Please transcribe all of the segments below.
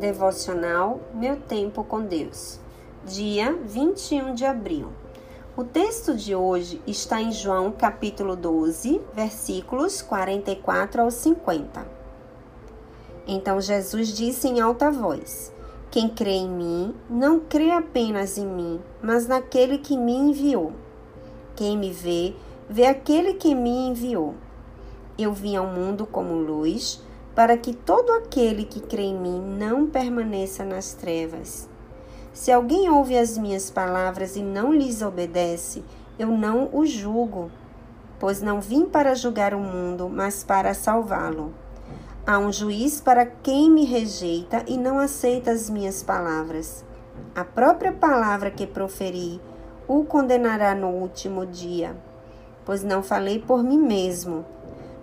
Devocional Meu Tempo com Deus, dia 21 de abril. O texto de hoje está em João capítulo 12, versículos 44 ao 50. Então Jesus disse em alta voz: Quem crê em mim, não crê apenas em mim, mas naquele que me enviou. Quem me vê, vê aquele que me enviou. Eu vim ao mundo como luz, para que todo aquele que crê em mim não permaneça nas trevas. Se alguém ouve as minhas palavras e não lhes obedece, eu não o julgo, pois não vim para julgar o mundo, mas para salvá-lo. Há um juiz para quem me rejeita e não aceita as minhas palavras. A própria palavra que proferi o condenará no último dia, pois não falei por mim mesmo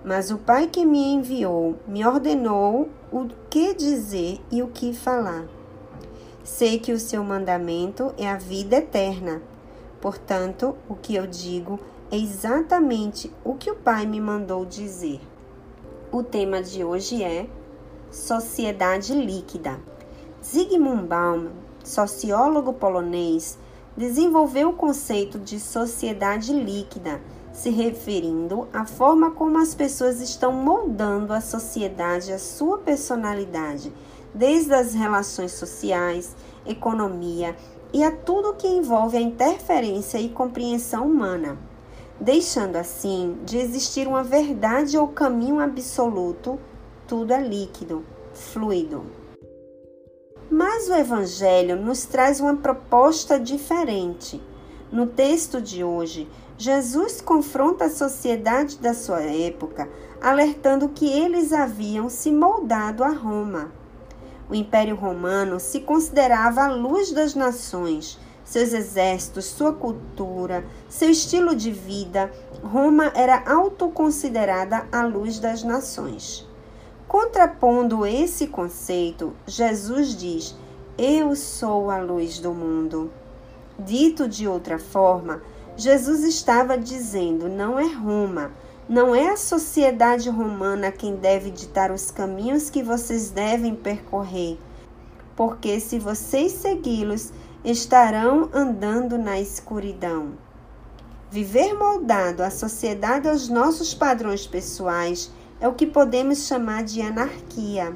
mas o Pai que me enviou me ordenou o que dizer e o que falar. Sei que o seu mandamento é a vida eterna. Portanto, o que eu digo é exatamente o que o Pai me mandou dizer. O tema de hoje é Sociedade Líquida. Zygmunt Bauman, sociólogo polonês, desenvolveu o conceito de sociedade líquida se referindo à forma como as pessoas estão moldando a sociedade, a sua personalidade, desde as relações sociais, economia e a tudo que envolve a interferência e compreensão humana, deixando assim de existir uma verdade ou caminho absoluto, tudo é líquido, fluido. Mas o Evangelho nos traz uma proposta diferente. No texto de hoje, Jesus confronta a sociedade da sua época, alertando que eles haviam se moldado a Roma. O Império Romano se considerava a luz das nações, seus exércitos, sua cultura, seu estilo de vida. Roma era autoconsiderada a luz das nações. Contrapondo esse conceito, Jesus diz: Eu sou a luz do mundo. Dito de outra forma, Jesus estava dizendo: não é Roma, não é a sociedade romana quem deve ditar os caminhos que vocês devem percorrer, porque se vocês segui-los, estarão andando na escuridão. Viver moldado à sociedade aos nossos padrões pessoais é o que podemos chamar de anarquia.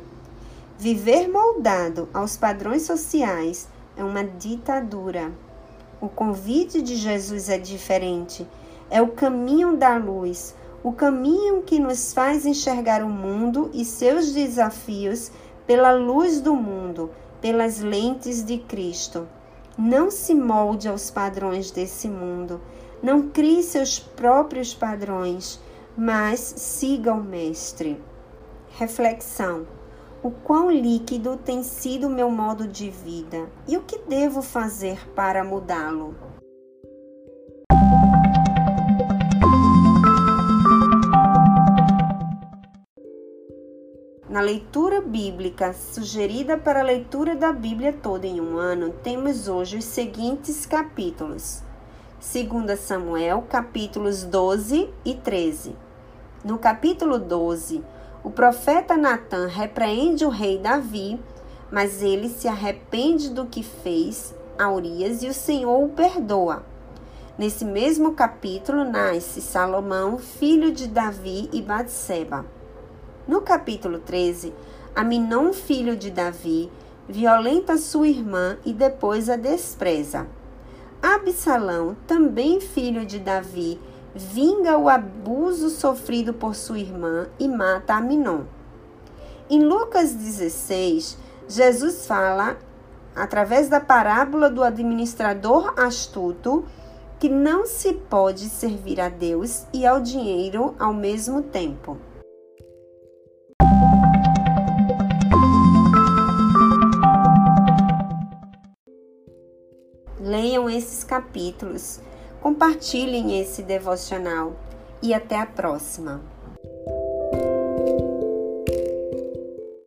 Viver moldado aos padrões sociais é uma ditadura. O convite de Jesus é diferente. É o caminho da luz, o caminho que nos faz enxergar o mundo e seus desafios pela luz do mundo, pelas lentes de Cristo. Não se molde aos padrões desse mundo. Não crie seus próprios padrões, mas siga o Mestre. Reflexão o quão líquido tem sido meu modo de vida e o que devo fazer para mudá-lo. Na leitura bíblica sugerida para a leitura da Bíblia toda em um ano, temos hoje os seguintes capítulos. 2 Samuel, capítulos 12 e 13. No capítulo 12, o profeta Natan repreende o rei Davi, mas ele se arrepende do que fez a Urias e o Senhor o perdoa. Nesse mesmo capítulo nasce Salomão, filho de Davi e Batseba. No capítulo 13, Aminon, filho de Davi, violenta sua irmã e depois a despreza. Absalão, também filho de Davi, vinga o abuso sofrido por sua irmã e mata Aminon. Em Lucas 16, Jesus fala, através da parábola do administrador astuto, que não se pode servir a Deus e ao dinheiro ao mesmo tempo. Leiam esses capítulos Compartilhem esse devocional e até a próxima.